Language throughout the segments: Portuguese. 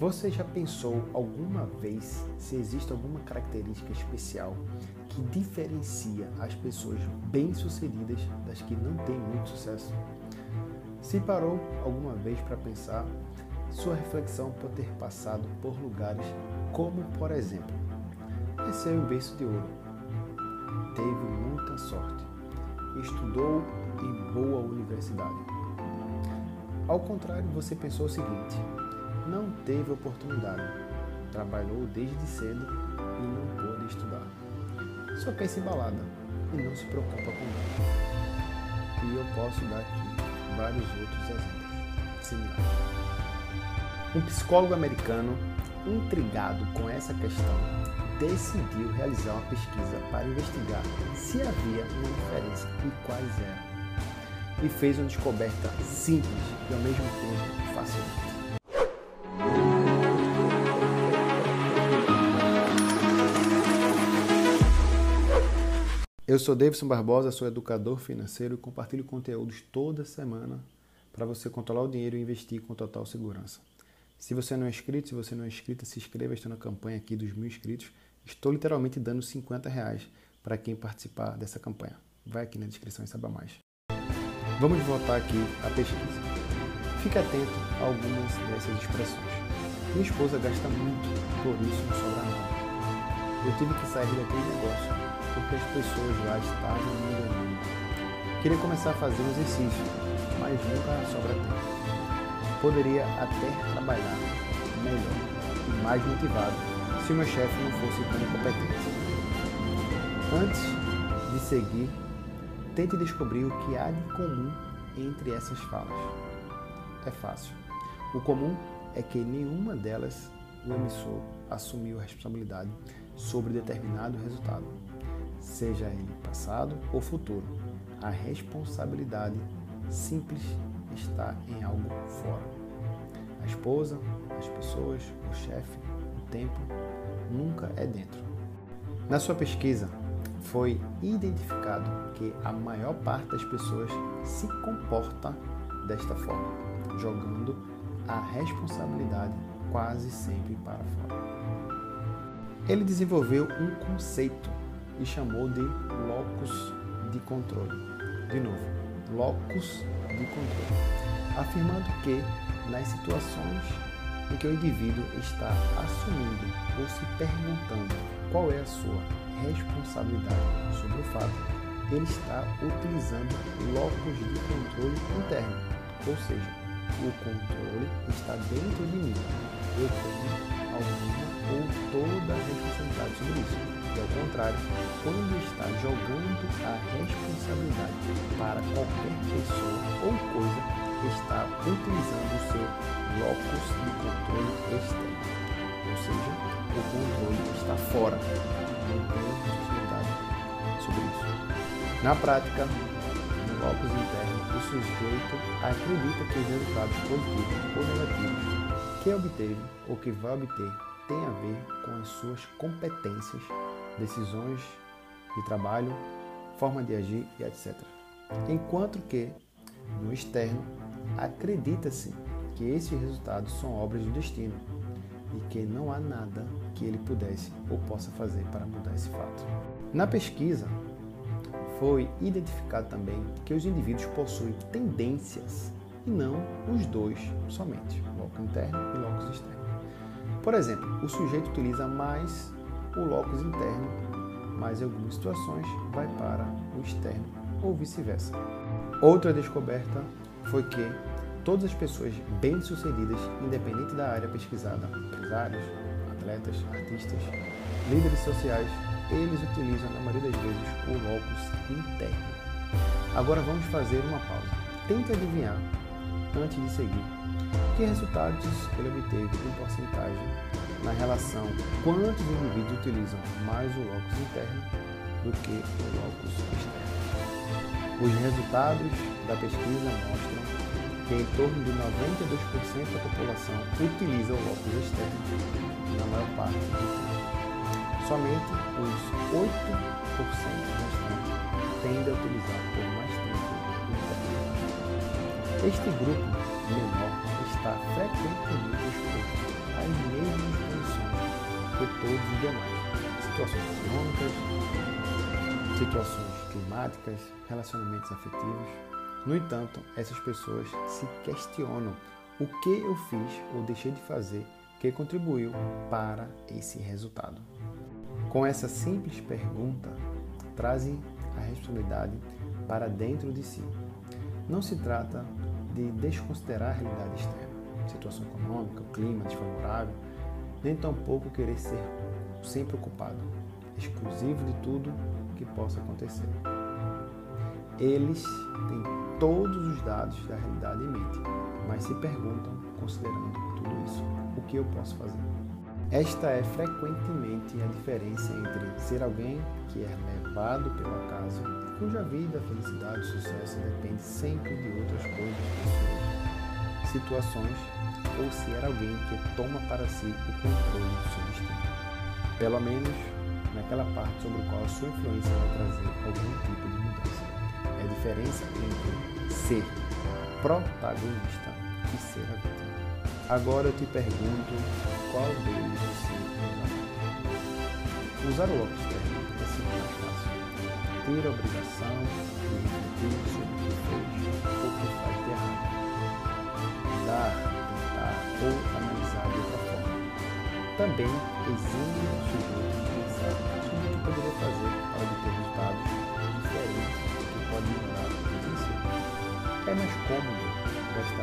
Você já pensou alguma vez se existe alguma característica especial que diferencia as pessoas bem-sucedidas das que não têm muito sucesso? Se parou alguma vez para pensar, sua reflexão pode ter passado por lugares como, por exemplo, nasceu em berço de ouro, teve muita sorte, estudou em boa universidade. Ao contrário, você pensou o seguinte: não teve oportunidade, trabalhou desde cedo e não pôde estudar. Só pensa em balada e não se preocupa com nada. E eu posso dar aqui vários outros exemplos similares. Um psicólogo americano, intrigado com essa questão, decidiu realizar uma pesquisa para investigar se havia uma diferença e quais eram. E fez uma descoberta simples e ao mesmo tempo fascinante. Eu sou Davidson Barbosa, sou educador financeiro e compartilho conteúdos toda semana para você controlar o dinheiro e investir com total segurança. Se você não é inscrito, se você não é inscrita, se inscreva. Estou na campanha aqui dos mil inscritos. Estou literalmente dando 50 reais para quem participar dessa campanha. Vai aqui na descrição e saiba mais. Vamos voltar aqui à pesquisa. Fique atento a algumas dessas expressões. Minha esposa gasta muito, por isso não sobra nada. Eu tive que sair daquele negócio porque as pessoas lá estavam me enganando. Queria começar a fazer um exercício, mas nunca sobra tempo. Poderia até trabalhar melhor e mais motivado se o meu chefe não fosse tão incompetente. Antes de seguir, tente descobrir o que há de comum entre essas falas. É fácil. O comum é que nenhuma delas o emissor assumiu a responsabilidade sobre determinado resultado seja ele passado ou futuro. A responsabilidade simples está em algo fora. A esposa, as pessoas, o chefe, o tempo, nunca é dentro. Na sua pesquisa, foi identificado que a maior parte das pessoas se comporta desta forma, jogando a responsabilidade quase sempre para fora. Ele desenvolveu um conceito e chamou de locus de controle. De novo, locus de controle, afirmando que nas situações em que o indivíduo está assumindo ou se perguntando qual é a sua responsabilidade sobre o fato, ele está utilizando locus de controle interno, ou seja, o controle está dentro de mim. Eu tenho alguma ou toda a responsabilidade sobre isso. E ao contrário, quando está jogando a responsabilidade para qualquer pessoa ou coisa, está utilizando o seu locus de controle externo. Ou seja, o controle está fora. Não tem responsabilidade sobre isso. Na prática, no locus interno, o sujeito acredita que os resultados positivos ou negativos que obteve ou que vai obter tem a ver com as suas competências decisões de trabalho, forma de agir e etc. Enquanto que, no externo, acredita-se que esses resultados são obras do destino e que não há nada que ele pudesse ou possa fazer para mudar esse fato. Na pesquisa, foi identificado também que os indivíduos possuem tendências e não os dois somente, locus interno e locus externo. Por exemplo, o sujeito utiliza mais o locus interno, mas em algumas situações vai para o externo ou vice-versa. Outra descoberta foi que todas as pessoas bem-sucedidas, independente da área pesquisada, empresários, atletas, artistas, líderes sociais, eles utilizam na maioria das vezes o locus interno. Agora vamos fazer uma pausa. Tente adivinhar, antes de seguir, que resultados ele obteve em porcentagem na relação quantos indivíduos utilizam mais o locus interno do que o locus externo. Os resultados da pesquisa mostram que em torno de 92% da população utiliza o locus externo na maior parte do tempo. Somente os 8% restantes tendem a utilizar por mais tempo o interno. Este grupo menor está frequentemente exposto às todos os demais. Situações econômicas, situações climáticas, relacionamentos afetivos. No entanto, essas pessoas se questionam o que eu fiz ou deixei de fazer que contribuiu para esse resultado. Com essa simples pergunta, trazem a responsabilidade para dentro de si. Não se trata de desconsiderar a realidade externa, situação econômica, clima desfavorável, nem tampouco querer ser sempre ocupado, exclusivo de tudo que possa acontecer. Eles têm todos os dados da realidade em mente, mas se perguntam, considerando tudo isso, o que eu posso fazer? Esta é frequentemente a diferença entre ser alguém que é levado pelo acaso, cuja vida, felicidade e sucesso depende sempre de outras coisas, pessoas, situações, ou ser alguém que toma para si o controle do seu destino. Pelo menos naquela parte sobre a qual a sua influência vai trazer algum tipo de mudança. É a diferença entre ser protagonista e ser a vítima. Agora eu te pergunto qual deles você usará. Usar o óculos técnico é. Ter a obrigação de refletir sobre o que fez ou o que faz de errado. Dar, tentar ou analisar de outra forma. Também exime o sujeito de pensar o que poderia fazer para obter resultados diferentes que pode melhorar o princípio. É mais cômodo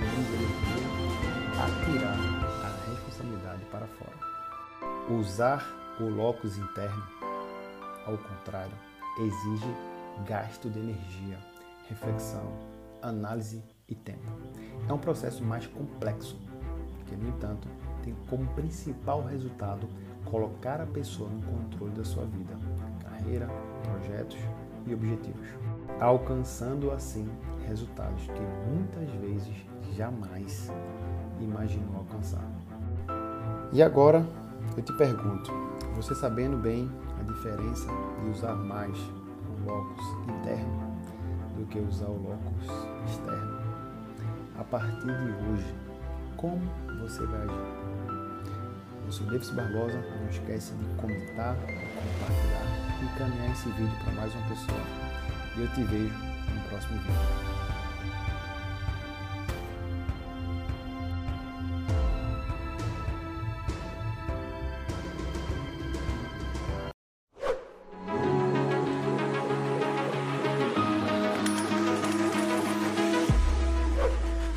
menos energia atirar a responsabilidade para fora. Usar o locus interno, ao contrário, exige gasto de energia, reflexão, análise e tempo. É um processo mais complexo, que, no entanto, tem como principal resultado colocar a pessoa no controle da sua vida, carreira, projetos e objetivos, alcançando assim resultados que muitas vezes jamais imaginou alcançar. E agora eu te pergunto, você sabendo bem diferença de usar mais o locus interno do que usar o locus externo, a partir de hoje, como você vai agir? Eu sou Davis Barbosa, não esquece de comentar, compartilhar e encaminhar esse vídeo para mais uma pessoa. E eu te vejo no próximo vídeo.